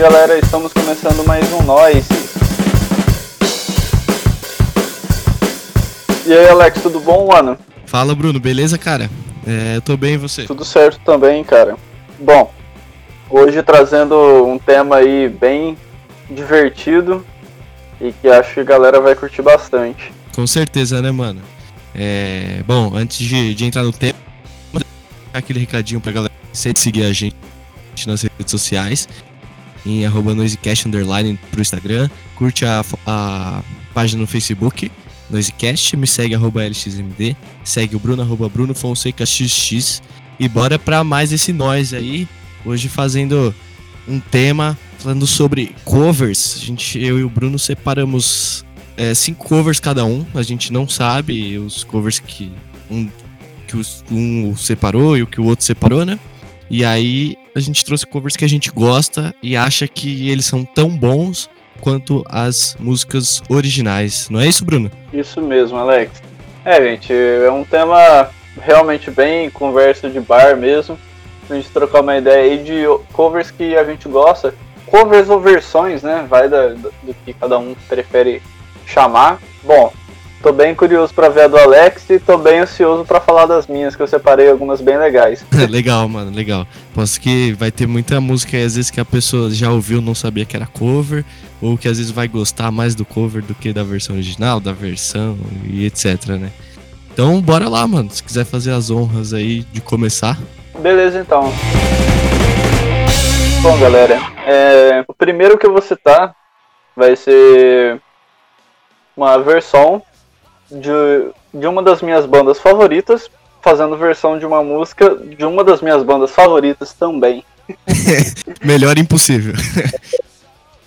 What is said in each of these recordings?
galera, estamos começando mais um Noise. E aí Alex, tudo bom, mano? Fala Bruno, beleza, cara? É, eu tô bem e você? Tudo certo também, cara. Bom, hoje trazendo um tema aí bem divertido e que acho que a galera vai curtir bastante. Com certeza, né, mano? É, bom, antes de, de entrar no tema, aquele recadinho pra galera seguir a gente nas redes sociais em arroba noisecast underline pro Instagram, curte a, a página no Facebook, Noisecast, me segue arroba LXMD, segue o Bruno arroba Bruno Fonseca XX e bora pra mais esse nós aí, hoje fazendo um tema falando sobre covers. A gente, eu e o Bruno separamos é, cinco covers cada um, a gente não sabe os covers que um, que os, um separou e o que o outro separou, né? E aí a gente trouxe covers que a gente gosta e acha que eles são tão bons quanto as músicas originais. Não é isso, Bruno? Isso mesmo, Alex. É, gente, é um tema realmente bem conversa de bar mesmo. A gente trocar uma ideia aí de covers que a gente gosta. Covers ou versões, né? Vai da, do que cada um prefere chamar. Bom, Tô bem curioso para ver a do Alex e tô bem ansioso para falar das minhas, que eu separei algumas bem legais. legal, mano, legal. Posso que vai ter muita música às vezes que a pessoa já ouviu, não sabia que era cover, ou que às vezes vai gostar mais do cover do que da versão original, da versão e etc, né? Então, bora lá, mano. Se quiser fazer as honras aí de começar. Beleza, então. Bom, galera, é... o primeiro que eu vou citar vai ser uma versão de, de uma das minhas bandas favoritas, fazendo versão de uma música de uma das minhas bandas favoritas também. Melhor impossível.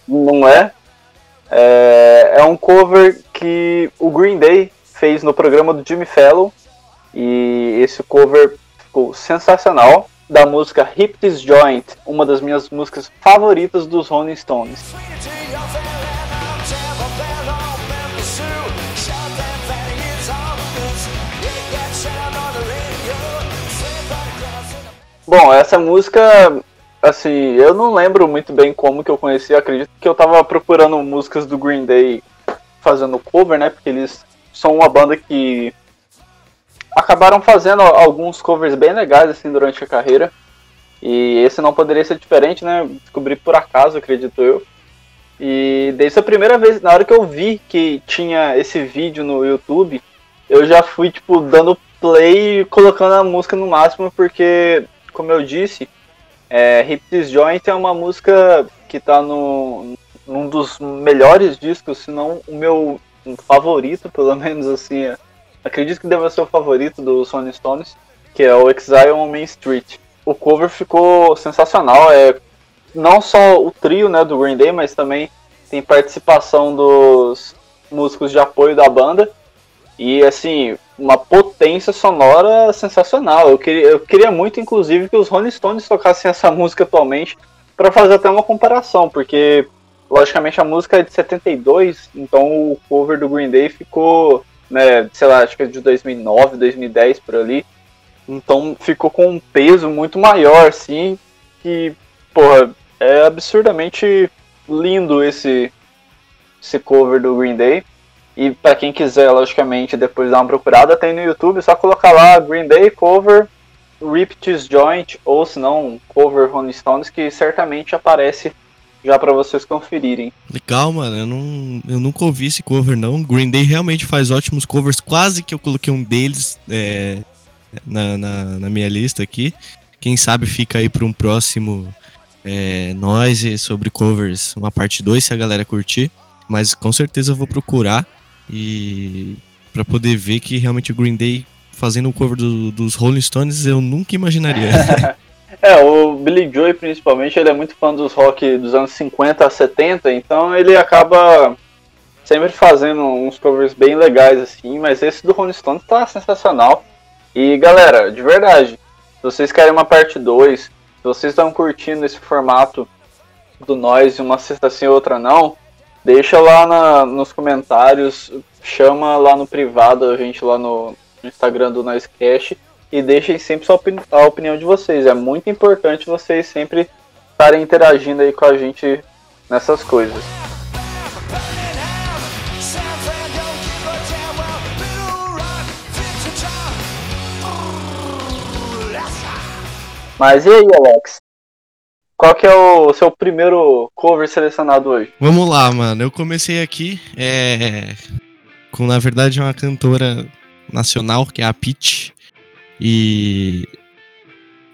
Não é? é? É um cover que o Green Day fez no programa do Jimmy Fallon. E esse cover ficou sensacional. Da música Hip This Joint, uma das minhas músicas favoritas dos Rolling Stones. Bom, essa música, assim, eu não lembro muito bem como que eu conheci, acredito que eu tava procurando músicas do Green Day fazendo cover, né? Porque eles são uma banda que acabaram fazendo alguns covers bem legais assim durante a carreira. E esse não poderia ser diferente, né? Descobri por acaso, acredito eu. E desde a primeira vez, na hora que eu vi que tinha esse vídeo no YouTube, eu já fui, tipo, dando play e colocando a música no máximo, porque como eu disse, é, This Joint é uma música que está no, num dos melhores discos, se não o meu favorito, pelo menos assim. É, acredito que deve ser o favorito do Sony Stones, que é o Exile on Main Street. O cover ficou sensacional, é não só o trio né, do Green Day, mas também tem participação dos músicos de apoio da banda. E assim, uma potência sonora sensacional. Eu queria, eu queria muito, inclusive, que os Rolling Stones tocassem essa música atualmente para fazer até uma comparação, porque logicamente a música é de 72, então o cover do Green Day ficou, né, sei lá, acho que é de 2009, 2010 por ali. Então ficou com um peso muito maior, assim, que, porra, é absurdamente lindo esse esse cover do Green Day. E para quem quiser, logicamente, depois dar uma procurada, tem no YouTube, só colocar lá Green Day cover Rip This Joint, ou se não, cover Rolling Stones, que certamente aparece já para vocês conferirem. Legal, mano, eu, não, eu nunca ouvi esse cover não. Green Day realmente faz ótimos covers, quase que eu coloquei um deles é, na, na, na, minha lista aqui. Quem sabe fica aí para um próximo é, Noise sobre covers, uma parte 2, se a galera curtir. Mas com certeza eu vou procurar e para poder ver que realmente o Green Day fazendo o cover do, dos Rolling Stones eu nunca imaginaria. é, o Billy Joy principalmente, ele é muito fã dos rock dos anos 50 a 70, então ele acaba sempre fazendo uns covers bem legais assim, mas esse do Rolling Stones tá sensacional. E galera, de verdade, se vocês querem uma parte 2, se vocês estão curtindo esse formato do Noise, uma sexta sim outra não, Deixa lá na, nos comentários, chama lá no privado, a gente lá no, Instagram do Noisecast e deixem sempre opini a opinião de vocês. É muito importante vocês sempre estarem interagindo aí com a gente nessas coisas. Mas e aí, Alex? Qual que é o seu primeiro cover selecionado hoje? Vamos lá, mano. Eu comecei aqui é, com, na verdade, uma cantora nacional, que é a Peach. E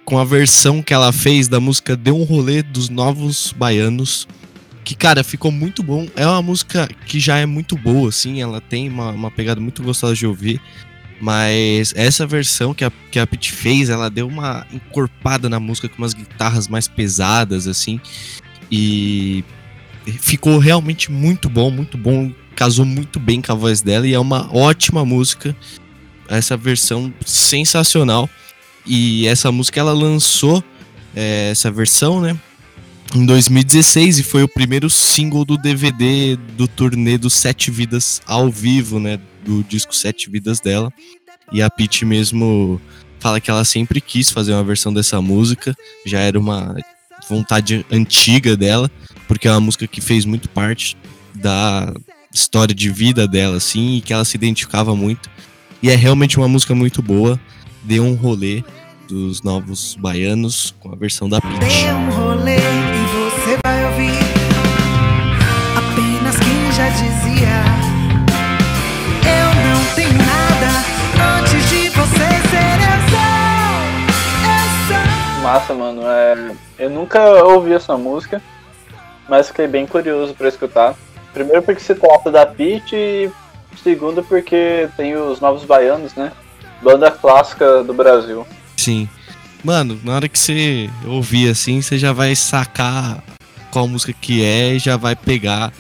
com a versão que ela fez da música Deu um Rolê dos Novos Baianos. Que, cara, ficou muito bom. É uma música que já é muito boa, assim. Ela tem uma, uma pegada muito gostosa de ouvir. Mas essa versão que a, que a Pete fez, ela deu uma encorpada na música com umas guitarras mais pesadas, assim. E ficou realmente muito bom, muito bom. Casou muito bem com a voz dela e é uma ótima música. Essa versão sensacional. E essa música ela lançou é, essa versão, né? Em 2016 e foi o primeiro single do DVD do turnê dos Sete Vidas ao vivo, né? Do disco Sete Vidas dela. E a Pete mesmo fala que ela sempre quis fazer uma versão dessa música, já era uma vontade antiga dela, porque é uma música que fez muito parte da história de vida dela, assim, e que ela se identificava muito. E é realmente uma música muito boa. Deu um rolê dos novos baianos com a versão da Pete. Dê um rolê e massa, mano. É, eu nunca ouvi essa música, mas fiquei bem curioso para escutar. Primeiro porque se trata da Pete e segundo porque tem os Novos Baianos, né? Banda clássica do Brasil. Sim. Mano, na hora que você ouvir assim, você já vai sacar qual música que é e já vai pegar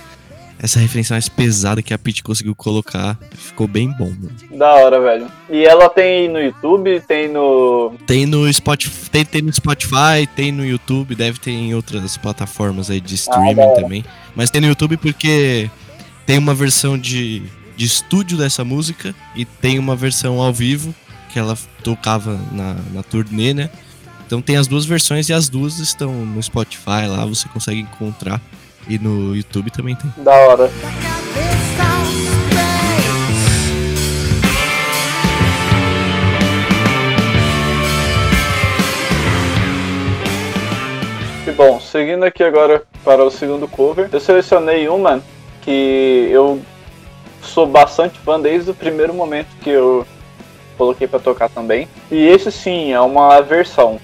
essa referência mais pesada que a Pete conseguiu colocar. Ficou bem bom, mano. Da hora, velho. E ela tem no YouTube, tem no. Tem no Spotify, tem, tem no Spotify, tem no YouTube, deve ter em outras plataformas aí de streaming ah, também. Mas tem no YouTube porque tem uma versão de, de estúdio dessa música e tem uma versão ao vivo que ela tocava na, na turnê, né? Então tem as duas versões e as duas estão no Spotify lá, você consegue encontrar. E no YouTube também tem. Da hora. E bom, seguindo aqui agora para o segundo cover, eu selecionei uma que eu sou bastante fã desde o primeiro momento que eu coloquei para tocar também. E esse sim é uma versão.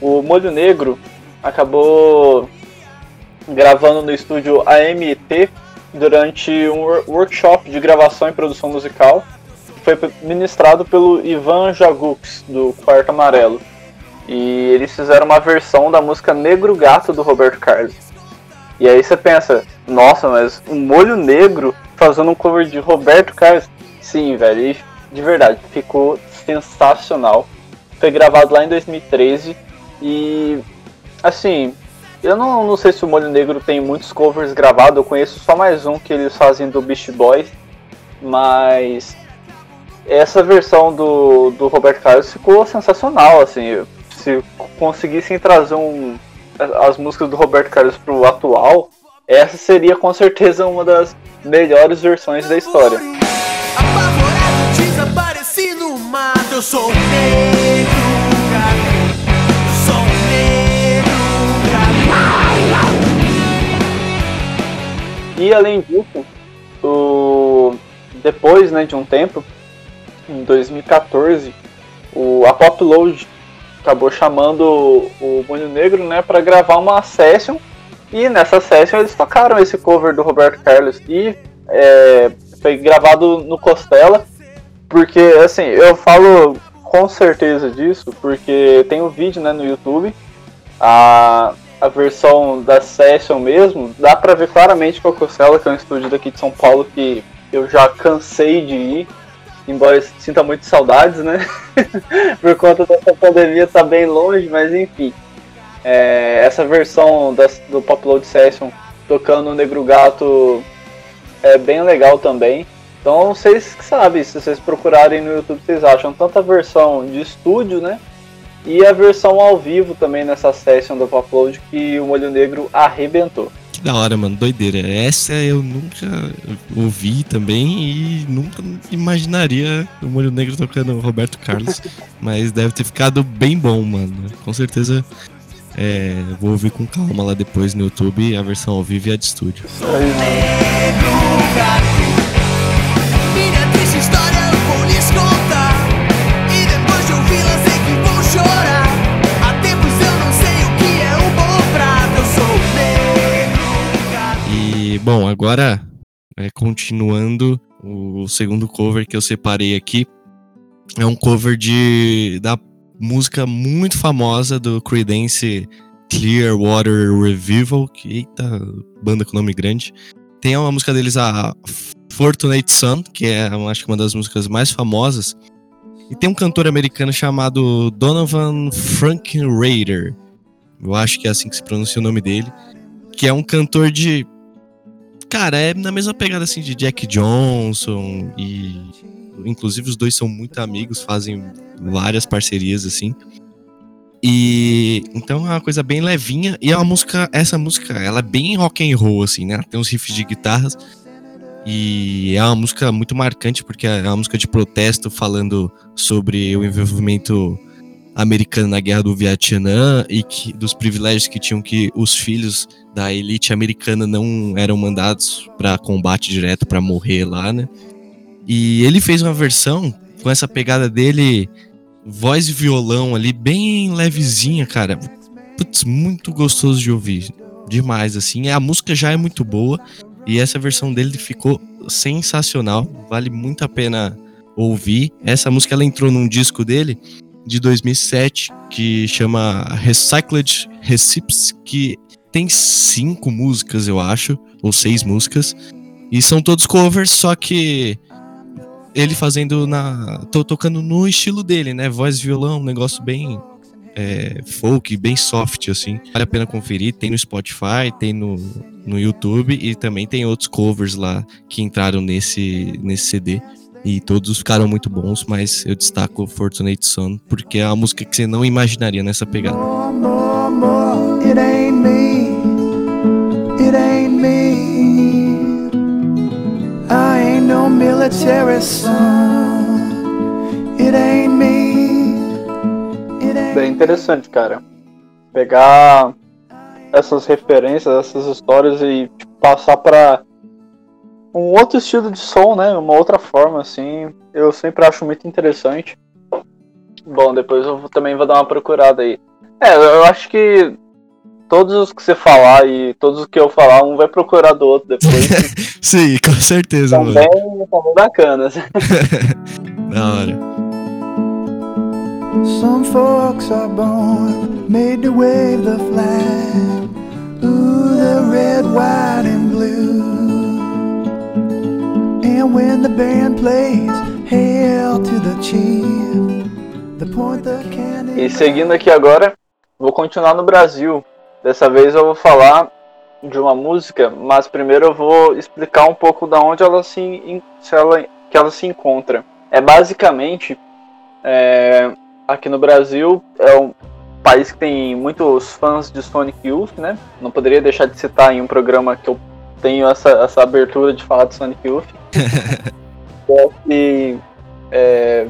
O Molho Negro acabou gravando no estúdio AMT durante um workshop de gravação e produção musical. Foi ministrado pelo Ivan Jagux, do Quarto Amarelo. E eles fizeram uma versão da música Negro Gato do Roberto Carlos. E aí você pensa, nossa, mas um molho negro fazendo um cover de Roberto Carlos? Sim, velho, de verdade, ficou sensacional. Foi gravado lá em 2013 e assim, eu não, não sei se o Molho Negro tem muitos covers gravados, eu conheço só mais um que eles fazem do Beast Boys, mas essa versão do, do Roberto Carlos ficou sensacional, assim, se conseguissem trazer um, as músicas do Roberto Carlos pro atual, essa seria com certeza uma das melhores versões da história. Apavorado, desapareci no mato, eu sou negro. E além disso, o... depois né, de um tempo, em 2014, o, a Popload acabou chamando o Munho Negro né, para gravar uma session. E nessa session eles tocaram esse cover do Roberto Carlos. E é, foi gravado no Costela. Porque, assim, eu falo com certeza disso, porque tem um vídeo né, no YouTube. A, a versão da Session mesmo, dá pra ver claramente que o Costela, que é um estúdio daqui de São Paulo que eu já cansei de ir, embora sinta muito saudades, né? Por conta dessa pandemia tá bem longe, mas enfim. É, essa versão das, do Popload Session tocando o Negro Gato é bem legal também. Então vocês que sabem, se vocês procurarem no YouTube, vocês acham tanto a versão de estúdio, né? E a versão ao vivo também nessa session do Upload que o Molho Negro arrebentou. Que da hora, mano, doideira. Essa eu nunca ouvi também e nunca imaginaria o Molho Negro tocando Roberto Carlos. mas deve ter ficado bem bom, mano. Com certeza é, vou ouvir com calma lá depois no YouTube a versão ao vivo e a de estúdio. Minha triste história eu vou lhes contar. E depois de ouvi-la, E, bom, agora, é, continuando, o segundo cover que eu separei aqui é um cover de da música muito famosa do Creedence Clearwater Revival, que, eita, banda com nome grande. Tem uma música deles, a Fortunate Son, que é, acho que uma das músicas mais famosas. E tem um cantor americano chamado Donovan Frankenreiter. Eu acho que é assim que se pronuncia o nome dele. Que é um cantor de Cara, é na mesma pegada assim de Jack Johnson e inclusive os dois são muito amigos, fazem várias parcerias assim. E então é uma coisa bem levinha e é música, essa música, ela é bem rock and roll assim, né? Tem uns riffs de guitarras e é uma música muito marcante porque é uma música de protesto falando sobre o envolvimento americano na guerra do Vietnã e que, dos privilégios que tinham que os filhos da elite americana não eram mandados para combate direto para morrer lá, né? E ele fez uma versão com essa pegada dele, voz e violão ali, bem levezinha, cara. Putz, muito gostoso de ouvir. Demais, assim. A música já é muito boa. E essa versão dele ficou sensacional. Vale muito a pena ouvir. Essa música ela entrou num disco dele de 2007 que chama Recycled Recipes, que tem cinco músicas, eu acho, ou seis músicas. E são todos covers, só que ele fazendo na. tô tocando no estilo dele, né? Voz violão, um negócio bem é, folk, bem soft, assim. Vale a pena conferir. Tem no Spotify, tem no, no YouTube e também tem outros covers lá que entraram nesse, nesse CD. E todos ficaram muito bons, mas eu destaco Fortunate Son porque é uma música que você não imaginaria nessa pegada. More, more, more, it ain't me. It ain't me. I ain't no military son. It ain't Bem interessante, cara. Pegar essas referências, essas histórias e tipo, passar pra um outro estilo de som, né? Uma outra forma, assim. Eu sempre acho muito interessante. Bom, depois eu também vou dar uma procurada aí. É, eu acho que todos os que você falar e todos os que eu falar, um vai procurar do outro depois. Sim, com certeza, mano. também, também bacanas. Da hora. Some folks are born made to wave the flag. Ooh, the red, white, and blue. And when the band plays, hail to the chief. The point the cannon. E seguindo aqui agora, vou continuar no Brasil. Dessa vez eu vou falar de uma música, mas primeiro eu vou explicar um pouco da onde ela se, se ela, que ela se encontra. É basicamente é, aqui no Brasil é um país que tem muitos fãs de Sonic Youth, né? Não poderia deixar de citar em um programa que eu tenho essa, essa abertura de falar de Sonic Youth. É que, é,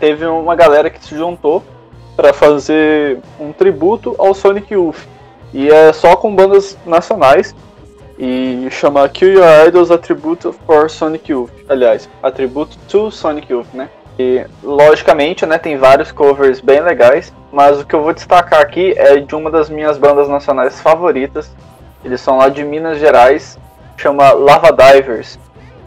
teve uma galera que se juntou para fazer um tributo ao Sonic Youth. E é só com bandas nacionais. E chama Kill Your Idols Attribute for Sonic Youth. Aliás, Attribute to Sonic Youth, né? E logicamente, né, tem vários covers bem legais, mas o que eu vou destacar aqui é de uma das minhas bandas nacionais favoritas. Eles são lá de Minas Gerais, chama Lava Divers.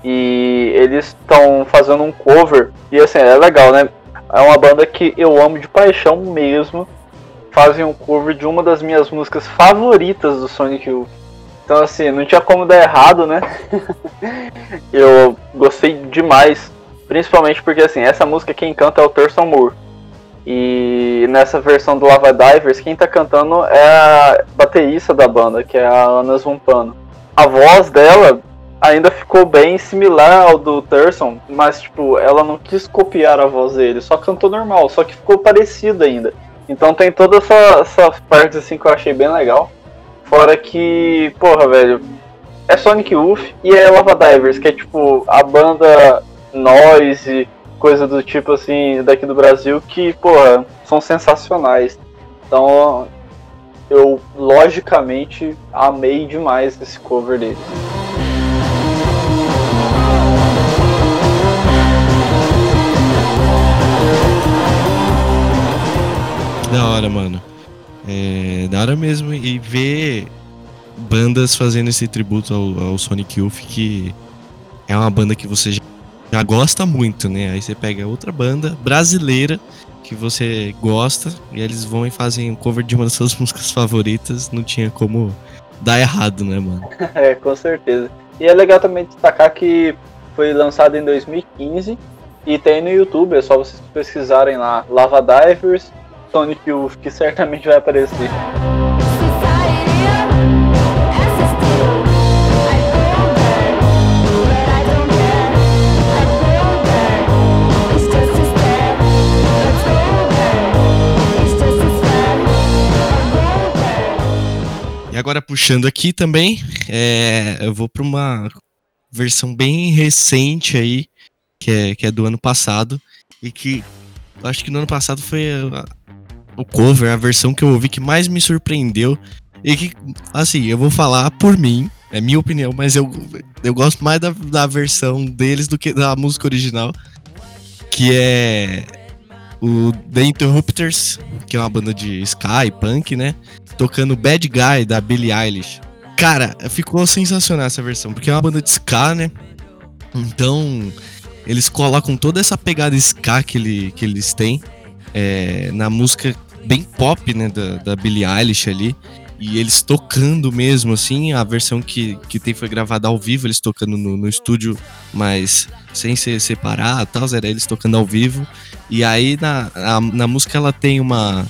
E eles estão fazendo um cover, e assim, é legal, né? É uma banda que eu amo de paixão mesmo. Fazem um cover de uma das minhas músicas favoritas do Sonic Youth. Então assim, não tinha como dar errado, né? eu gostei demais. Principalmente porque assim, essa música quem canta é o Thurston Moore. E nessa versão do Lava Divers, quem tá cantando é a baterista da banda, que é a Ana Zumpano. A voz dela ainda ficou bem similar ao do Thurston, mas tipo, ela não quis copiar a voz dele, só cantou normal, só que ficou parecido ainda. Então tem todas essa, essas partes assim que eu achei bem legal. Fora que, porra, velho, é Sonic Youth e é Lava Divers, que é tipo a banda noise, coisa do tipo assim, daqui do Brasil, que, porra, são sensacionais. Então eu logicamente amei demais esse cover dele. Da hora, mano. É, da hora mesmo. E ver bandas fazendo esse tributo ao, ao Sonic Youth, que é uma banda que você já, já gosta muito, né? Aí você pega outra banda brasileira que você gosta e eles vão e fazem um cover de uma das suas músicas favoritas. Não tinha como dar errado, né, mano? É, com certeza. E é legal também destacar que foi lançado em 2015 e tem no YouTube, é só vocês pesquisarem lá Lava Divers, Sonic Youth, que certamente vai aparecer. Agora puxando aqui também, é, eu vou para uma versão bem recente aí, que é, que é do ano passado, e que acho que no ano passado foi a- o cover, a versão que eu ouvi que mais me surpreendeu. E que, assim, eu vou falar por mim, é minha opinião, mas eu, eu gosto mais da, da versão deles do que da música original, que é o The Interrupters, que é uma banda de ska e punk, né? Tocando Bad Guy da Billie Eilish. Cara, ficou sensacional essa versão, porque é uma banda de ska, né? Então, eles colocam toda essa pegada ska que, ele, que eles têm é, na música bem pop, né, da, da Billie Eilish ali. E eles tocando mesmo, assim, a versão que, que tem foi gravada ao vivo, eles tocando no, no estúdio, mas sem ser separado tal, era eles tocando ao vivo. E aí na, a- na música ela tem uma,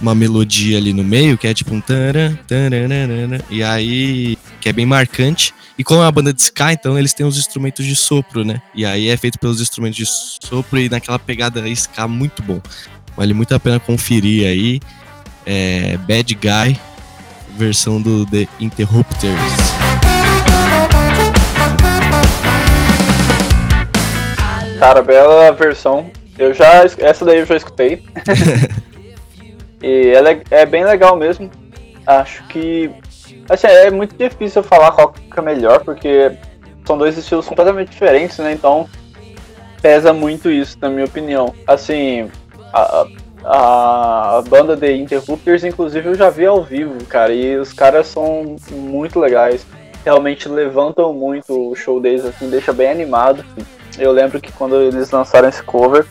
uma melodia ali no meio, que é tipo um taran, taranana, e aí que é bem marcante. E como é uma banda de ska, então eles têm os instrumentos de sopro, né? E aí é feito pelos instrumentos de sopro e naquela pegada ska muito bom. Vale muito a pena conferir aí. É Bad Guy, versão do The Interrupters. Cara, bela versão. Eu já. Essa daí eu já escutei. e ela é, é bem legal mesmo. Acho que. Assim, é muito difícil falar qual que é melhor, porque são dois estilos completamente diferentes, né? Então pesa muito isso, na minha opinião. Assim, a, a, a banda The Interrupters, inclusive, eu já vi ao vivo, cara, e os caras são muito legais. Realmente levantam muito o show deles, assim, deixa bem animado. Eu lembro que quando eles lançaram esse cover,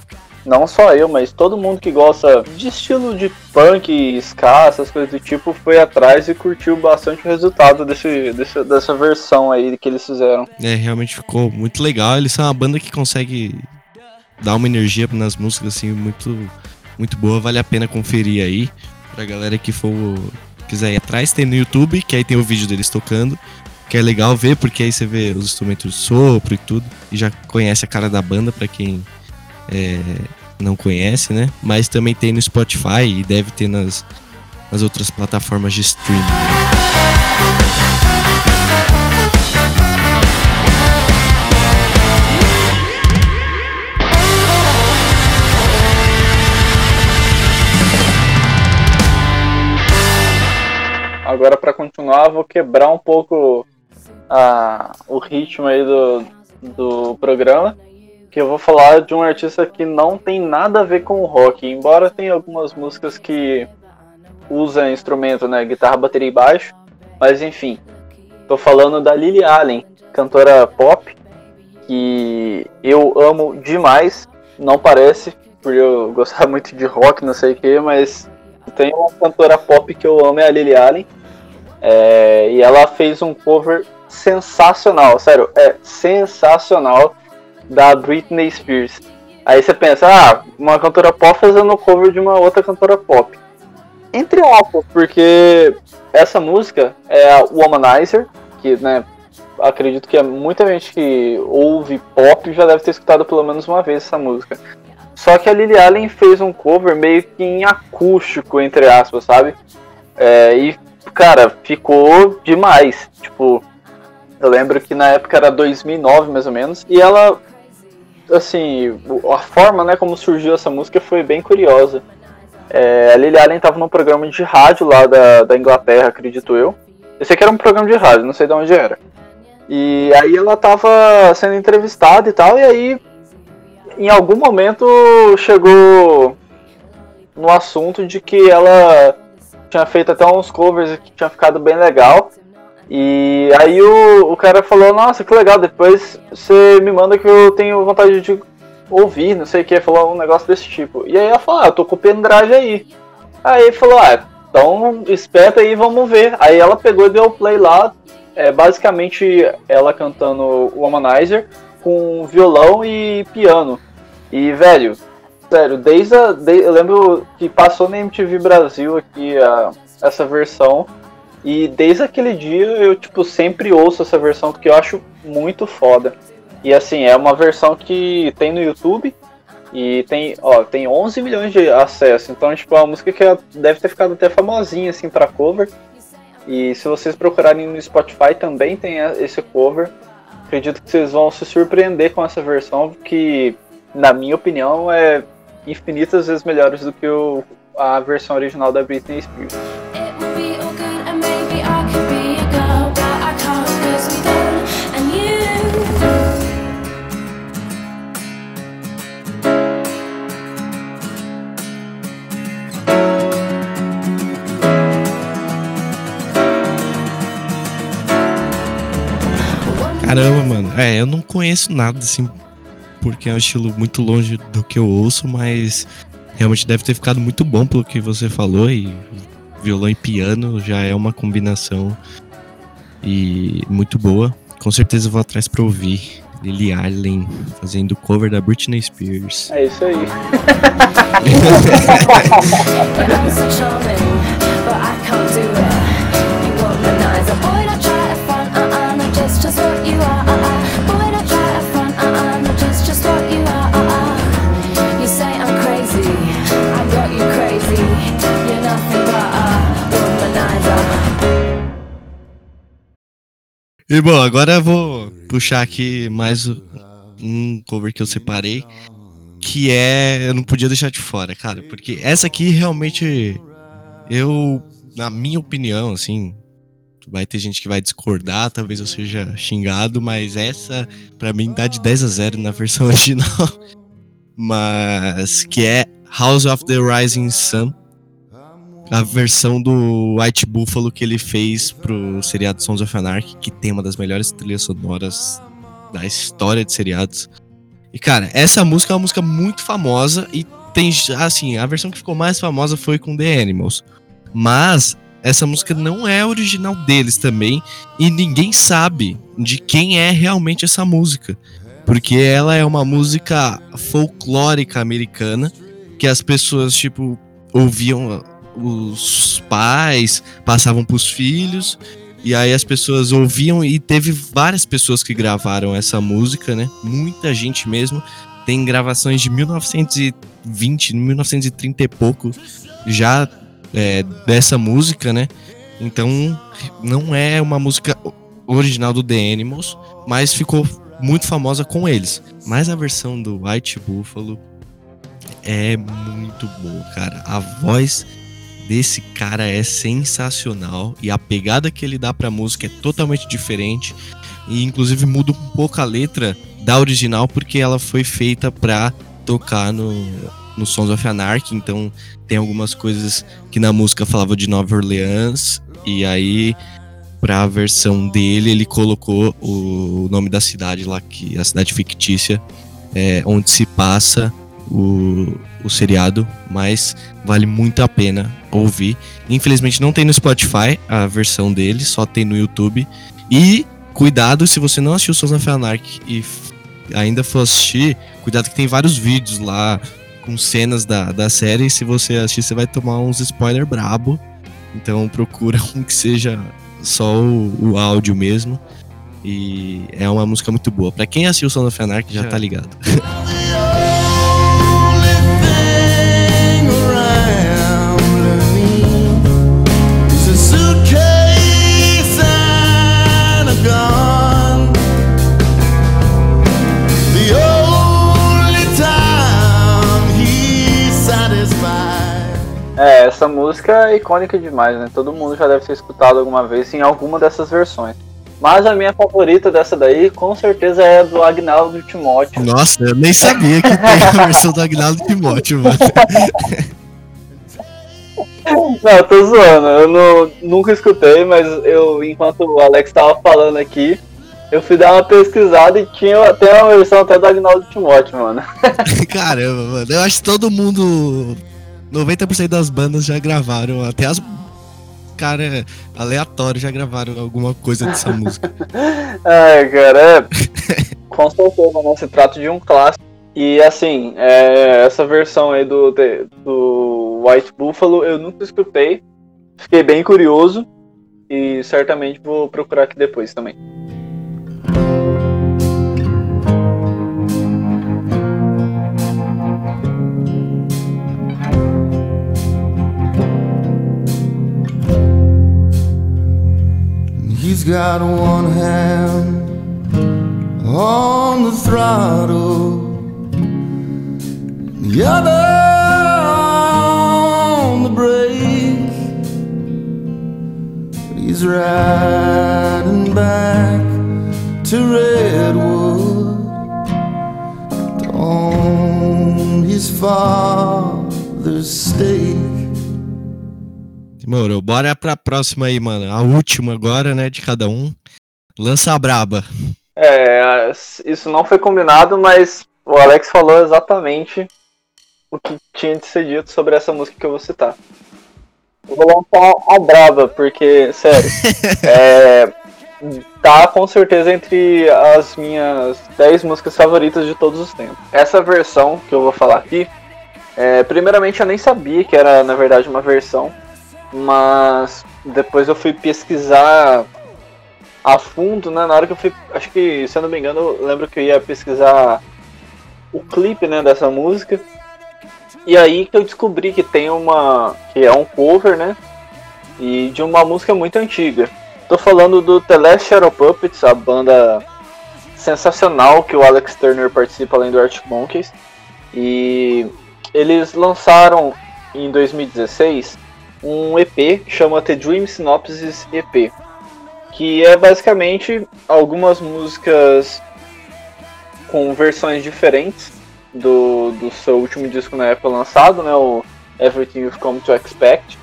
não só eu, mas todo mundo que gosta de estilo de punk, ska, essas coisas do tipo, foi atrás e curtiu bastante o resultado desse, desse- dessa versão aí que eles fizeram. É, realmente ficou muito legal. Eles são uma banda que consegue dar uma energia nas músicas assim muito muito boa, vale a pena conferir aí. Pra galera que for quiser ir atrás, tem no YouTube, que aí tem o vídeo deles tocando, que é legal ver porque aí você vê os instrumentos de sopro e tudo e já conhece a cara da banda pra quem é, não conhece, né? Mas também tem no Spotify e deve ter nas nas outras plataformas de streaming. Agora pra continuar, vou quebrar um pouco a, o ritmo aí do, do programa. Que eu vou falar de um artista que não tem nada a ver com o rock, embora tenha algumas músicas que usa instrumento, né? Guitarra, bateria e baixo. Mas enfim, tô falando da Lily Allen, cantora pop, que eu amo demais. Não parece, por eu gostar muito de rock, não sei o que, mas tem uma cantora pop que eu amo, é a Lily Allen. É, e ela fez um cover sensacional, sério, é sensacional da Britney Spears. Aí você pensa, ah, uma cantora pop fazendo cover de uma outra cantora pop. Entre aspas, porque essa música é a Womanizer, que, né, acredito que é muita gente que ouve pop já deve ter escutado pelo menos uma vez essa música. Só que a Lily Allen fez um cover meio que em acústico, entre aspas, sabe? É, e, cara, ficou demais. Tipo, eu lembro que na época era 2009 mais ou menos, e ela, assim, a forma, né, como surgiu essa música foi bem curiosa. É, a Lily Allen tava num programa de rádio lá da, da Inglaterra, acredito eu. Eu sei que era um programa de rádio, não sei de onde era. E aí ela tava sendo entrevistada e tal, e aí em algum momento chegou no assunto de que ela tinha feito até uns covers que tinha ficado bem legal. E aí o, o cara falou, nossa, que legal, depois você me manda que eu tenho vontade de ouvir, não sei o que, falou um negócio desse tipo. E aí ela falou, ah, eu tô com o pendrive aí. Aí ele falou, ah, então espeta aí, vamos ver. Aí ela pegou e deu play lá, é, basicamente ela cantando Womanizer com violão e piano. E, velho, sério, desde a. de- eu lembro que passou na MTV Brasil aqui a, essa versão. E desde aquele dia eu, tipo, sempre ouço essa versão porque eu acho muito foda. E assim, é uma versão que tem no YouTube e tem, ó, tem 11 milhões de acessos. Então, tipo, é uma música que deve ter ficado até famosinha, assim, pra cover. E se vocês procurarem no Spotify também tem esse cover. Acredito que vocês vão se surpreender com essa versão, que, na minha opinião, é infinitas vezes melhores do que o, a versão original da Britney Spears. Caramba, mano. É, eu não conheço nada assim, porque é um estilo muito longe do que eu ouço, mas realmente deve ter ficado muito bom pelo que você falou. E violão e piano já é uma combinação e muito boa. Com certeza eu vou atrás pra ouvir. Lily Allen fazendo cover da Britney Spears. É isso aí. E bom, agora eu vou puxar aqui mais um cover que eu separei, que é. Eu não podia deixar de fora, cara, porque essa aqui realmente. Eu, na minha opinião, assim. Vai ter gente que vai discordar, talvez eu seja xingado, mas essa, pra mim, dá de 10 a 0 na versão original. Mas que é House of the Rising Sun a versão do White Buffalo que ele fez pro seriado Sons of Anarchy, que tem uma das melhores trilhas sonoras da história de seriados. E cara, essa música é uma música muito famosa e tem assim, a versão que ficou mais famosa foi com The Animals. Mas essa música não é original deles também e ninguém sabe de quem é realmente essa música, porque ela é uma música folclórica americana que as pessoas tipo ouviam os pais passavam pros filhos e aí as pessoas ouviam e teve várias pessoas que gravaram essa música, né? Muita gente mesmo. Tem gravações de 1920, 1930 e pouco já é, dessa música, né? Então não é uma música original do The Animals, mas ficou muito famosa com eles. Mas a versão do White Buffalo é muito boa, cara. A voz desse cara é sensacional e a pegada que ele dá pra música é totalmente diferente e inclusive muda um pouco a letra da original porque ela foi feita pra tocar no, no Sons of Anarchy, então tem algumas coisas que na música falava de Nova Orleans e aí pra versão dele ele colocou o nome da cidade lá que a cidade fictícia é, onde se passa o, o seriado, mas vale muito a pena ouvir. Infelizmente não tem no Spotify a versão dele, só tem no YouTube. E cuidado se você não assistiu Sons of Anarchy e ainda for assistir, cuidado que tem vários vídeos lá com cenas da, da série. E se você assistir, você vai tomar uns spoiler brabo. Então procura um que seja só o, o áudio mesmo. E é uma música muito boa. Pra quem assistiu Sons of Anarchy já tá ligado. essa música é icônica demais, né? Todo mundo já deve ter escutado alguma vez em alguma dessas versões. Mas a minha favorita dessa daí, com certeza, é a do Agnaldo Timóteo. Nossa, eu nem sabia que tem a versão do Agnaldo Timóteo, mano. Não, eu tô zoando, eu não- nunca escutei, mas eu, enquanto o Alex tava falando aqui, eu fui dar uma pesquisada e tinha até uma versão até do Agnaldo Timóteo, mano. Caramba, mano. Eu acho que todo mundo. 90% das bandas já gravaram, até as. Cara, aleatórios já gravaram alguma coisa dessa música. É, cara, é. Com certeza, né? Se trata de um clássico. E assim, é, essa versão aí do, do White Buffalo eu nunca escutei. Fiquei bem curioso. E certamente vou procurar aqui depois também. He's got one hand on the throttle, the other on the brake. He's riding back to Redwood own his father's stake. Moro, bora pra próxima aí, mano. A última agora, né, de cada um. Lança a braba. É, isso não foi combinado, mas o Alex falou exatamente o que tinha de ser dito sobre essa música que eu vou citar. Eu vou lançar a Braba, porque, sério, é, tá com certeza entre as minhas 10 músicas favoritas de todos os tempos. Essa versão que eu vou falar aqui, é, primeiramente eu nem sabia que era, na verdade, uma versão, mas depois eu fui pesquisar a fundo, né? Na hora que eu fui. Acho que, se eu não me engano, eu lembro que eu ia pesquisar o clipe né, dessa música. E aí que eu descobri que tem uma. que é um cover, né? E de uma música muito antiga. Tô falando do The Last Shadow Puppets, a banda sensacional que o Alex Turner participa além do Arctic Monkeys. E eles lançaram em 2016 um EP que chama The Dream Synopsis EP que é basicamente algumas músicas com versões diferentes do, do seu último disco na época lançado, né, o Everything You've Come to Expect,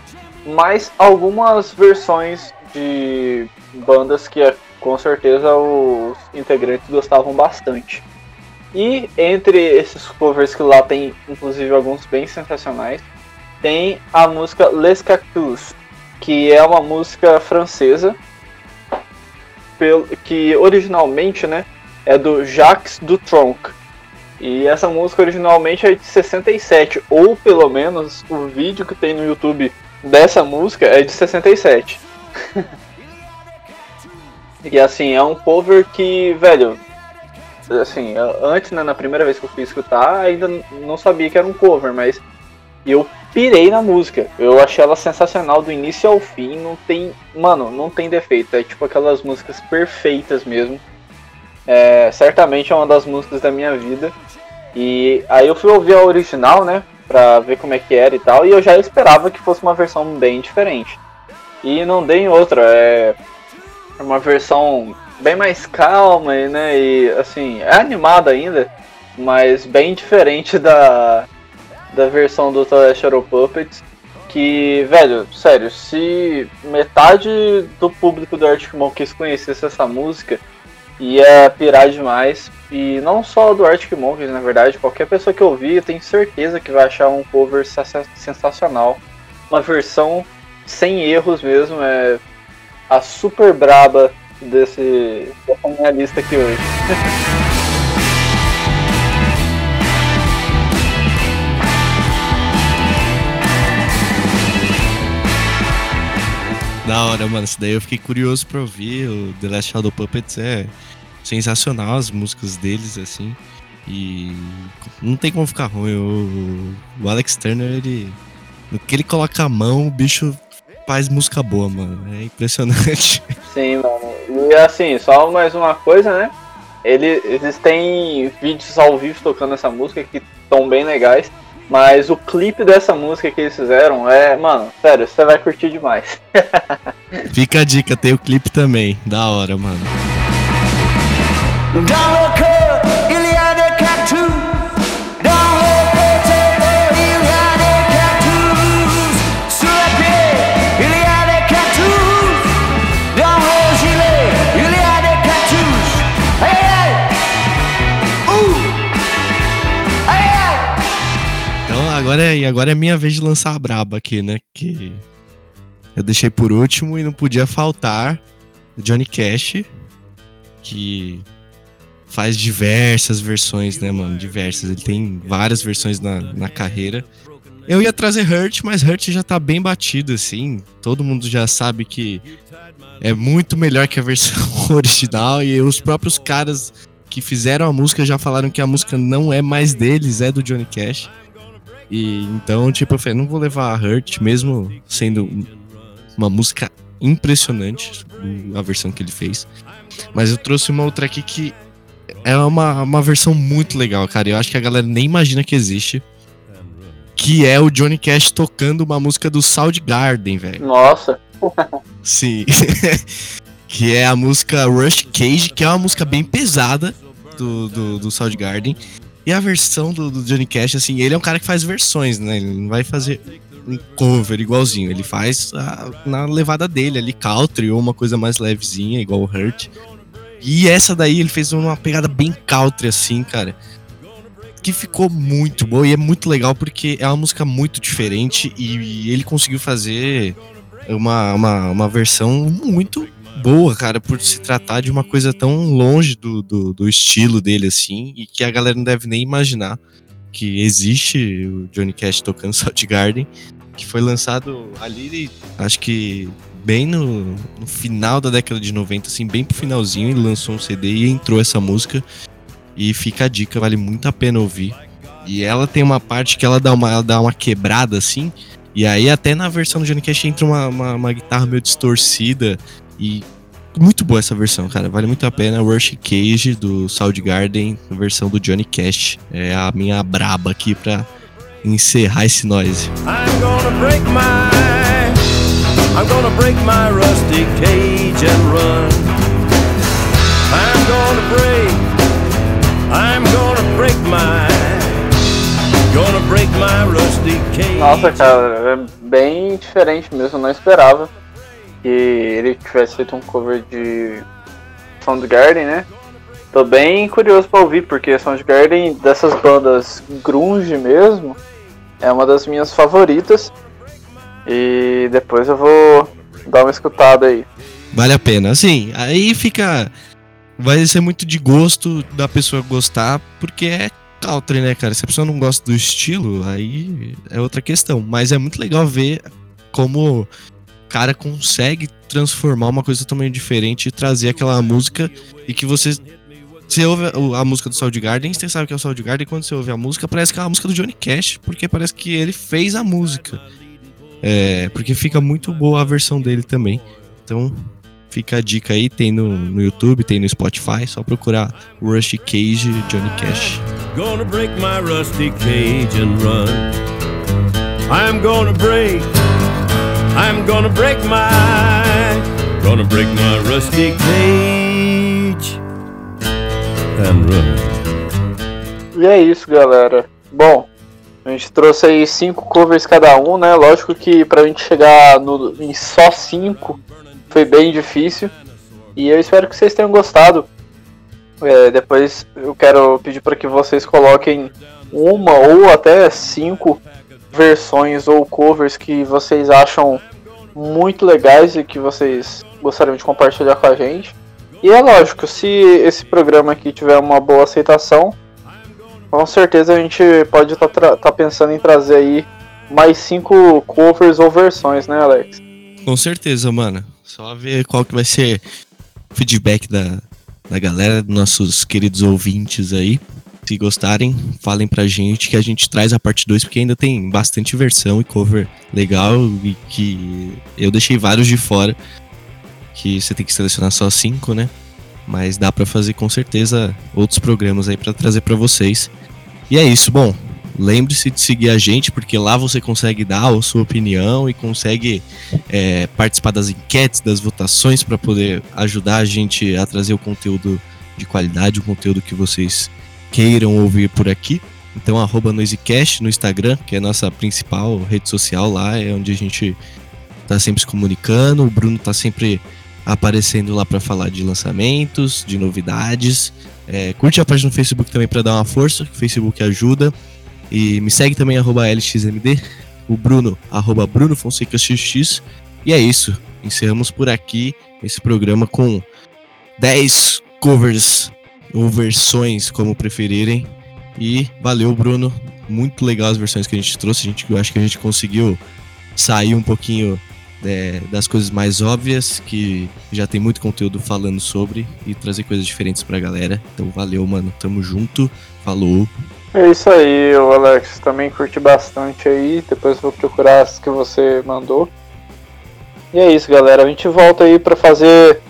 mas algumas versões de bandas que eh, com certeza os integrantes gostavam bastante. E entre esses covers que lá tem, inclusive alguns bem sensacionais, tem a música Les Cactus, que é uma música francesa que originalmente né, é do Jacques Dutronc. E essa música originalmente é de 67, ou pelo menos o vídeo que tem no YouTube dessa música é de 67. e assim, é um cover que, velho, assim, antes, né, na primeira vez que eu fui escutar, ainda não sabia que era um cover, mas eu pirei na música. Eu achei ela sensacional do início ao fim, não tem, mano, não tem defeito, é tipo aquelas músicas perfeitas mesmo. É, certamente é uma das músicas da minha vida. E aí eu fui ouvir a original, né, pra ver como é que era e tal, e eu já esperava que fosse uma versão bem diferente. E não dei outra, é uma versão bem mais calma, né, e assim, é animada ainda, mas bem diferente da da versão do The Shadow Puppets. Que, velho, sério, se metade do público do Arctic Monkeys conhecesse essa música, ia pirar demais. E não só do Arctic Monkeys, na verdade, qualquer pessoa que ouvir, eu tenho certeza que vai achar um cover sensa- sensacional. Uma versão sem erros mesmo, é a super braba desse, dessa minha lista aqui hoje. Da hora, mano. Isso daí eu fiquei curioso pra ouvir. O The Last Shadow Puppets é sensacional, as músicas deles, assim. E não tem como ficar ruim. O, o Alex Turner, ele. No que ele coloca a mão, o bicho faz música boa, mano. É impressionante. Sim, mano. E assim, só mais uma coisa, né? Ele, eles têm vídeos ao vivo tocando essa música que estão bem legais. Mas o clipe dessa música que eles fizeram é, mano, sério, você vai curtir demais. Fica a dica, tem o clipe também. Da hora, mano. Don't agora é, e agora é minha vez de lançar a braba aqui, né? Que eu deixei por último e não podia faltar Johnny Cash, que faz diversas versões, né, mano? Diversas. Ele tem várias versões na, na carreira. Eu ia trazer Hurt, mas Hurt já tá bem batido, assim. Todo mundo já sabe que é muito melhor que a versão original. E os próprios caras que fizeram a música já falaram que a música não é mais deles, é do Johnny Cash. E então, tipo, eu falei, não vou levar a Hurt, mesmo sendo um- uma música impressionante, a versão que ele fez. Mas eu trouxe uma outra aqui que é uma, uma versão muito legal, cara. Eu acho que a galera nem imagina que existe. Que é o Johnny Cash tocando uma música do Soundgarden, velho. Nossa, Sim. que é a música Rush Cage, que é uma música bem pesada do, do, do Soundgarden. E a versão do, do Johnny Cash, assim, ele é um cara que faz versões, né? Ele não vai fazer um cover igualzinho. Ele faz a- na levada dele ali, country ou uma coisa mais levezinha, igual o Hurt. E essa daí ele fez uma pegada bem country, assim, cara. Que ficou muito boa e é muito legal porque é uma música muito diferente e, e ele conseguiu fazer uma, uma, uma versão muito boa, cara, por se tratar de uma coisa tão longe do, do, do estilo dele, assim, e que a galera não deve nem imaginar que existe o Johnny Cash tocando Soundgarden, que foi lançado ali, acho que bem no, no final da década de 90, assim, bem pro finalzinho, ele lançou um CD e entrou essa música, e fica a dica, vale muito a pena ouvir. E ela tem uma parte que ela dá uma, ela dá uma quebrada, assim, e aí até na versão do Johnny Cash entra uma, uma, uma guitarra meio distorcida e muito boa essa versão, cara. Vale muito a pena. Rush Cage do Soundgarden, versão do Johnny Cash. É a minha braba aqui pra encerrar esse noise. I'm gonna break my I'm gonna break my rusty cage and run. I'm gonna break I'm gonna break my gonna break my rusty cage. nossa, cara, é bem diferente mesmo, eu não esperava que ele tivesse feito um cover de Soundgarden, né? Tô bem curioso pra ouvir, porque Soundgarden, dessas bandas grunge mesmo, é uma das minhas favoritas. E depois eu vou dar uma escutada aí. Vale a pena. Assim, aí fica. Vai ser muito de gosto da pessoa gostar, porque é country, né, cara? Se a pessoa não gosta do estilo, aí é outra questão. Mas é muito legal ver como cara consegue transformar uma coisa totalmente diferente e trazer aquela música e que você. Você ouve a, música do Soundgarden, você sabe que é o Soundgarden, e quando você ouve a música, parece que é a música do Johnny Cash, porque parece que ele fez a música. É, porque fica muito boa a versão dele também. Então, fica a dica aí, tem no, no YouTube, tem no Spotify, só procurar Rush Cage Johnny Cash. Gonna break my rusty cage and run. I'm gonna break. I'm gonna break my. Gonna break my rusty cage and run. E é isso, galera. Bom, a gente trouxe aí cinco covers cada um, né? Lógico que pra gente chegar no, em só cinco foi bem difícil. E eu espero que vocês tenham gostado. É, depois eu quero pedir para que vocês coloquem uma ou até cinco versões ou covers que vocês acham muito legais e que vocês gostariam de compartilhar com a gente. E é lógico, se esse programa aqui tiver uma boa aceitação, com certeza a gente pode estar pensando em trazer aí mais cinco covers ou versões, né, Alex? Com certeza, mano. Só ver qual que vai ser o feedback da, da galera, dos nossos queridos ouvintes aí. Se gostarem, falem pra gente que a gente traz a parte 2, porque ainda tem bastante versão e cover legal e que eu deixei vários de fora. Que você tem que selecionar só cinco, né? Mas dá pra fazer com certeza outros programas aí pra trazer pra vocês. E é isso, bom. lembre-se de seguir a gente, porque lá você consegue dar a sua opinião e consegue é, participar das enquetes, das votações para poder ajudar a gente a trazer o conteúdo de qualidade, o conteúdo que vocês queiram ouvir por aqui. Então, arroba NoiseCast no Instagram, que é a nossa principal rede social lá, é onde a gente tá sempre se comunicando. O Bruno tá sempre aparecendo lá para falar de lançamentos, de novidades. É, curte a página no Facebook também para dar uma força, que o Facebook ajuda. E me segue também, arroba LXMD. O Bruno, arroba Bruno Fonseca XX. E é isso. Encerramos por aqui esse programa com 10 covers ou versões, como preferirem. E valeu, Bruno. Muito legal as versões que a gente trouxe. A gente, eu acho que a gente conseguiu sair um pouquinho é, das coisas mais óbvias, que já tem muito conteúdo falando sobre, e trazer coisas diferentes pra galera. Então valeu, mano. Tamo junto. Falou. É isso aí, Alex. Também curti bastante aí. Depois vou procurar as que você mandou. E é isso, galera. A gente volta aí pra fazer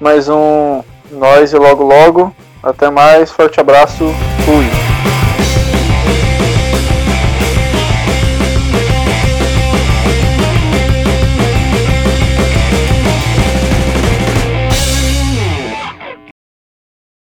mais um Nós e logo logo. Até mais, forte abraço, fui.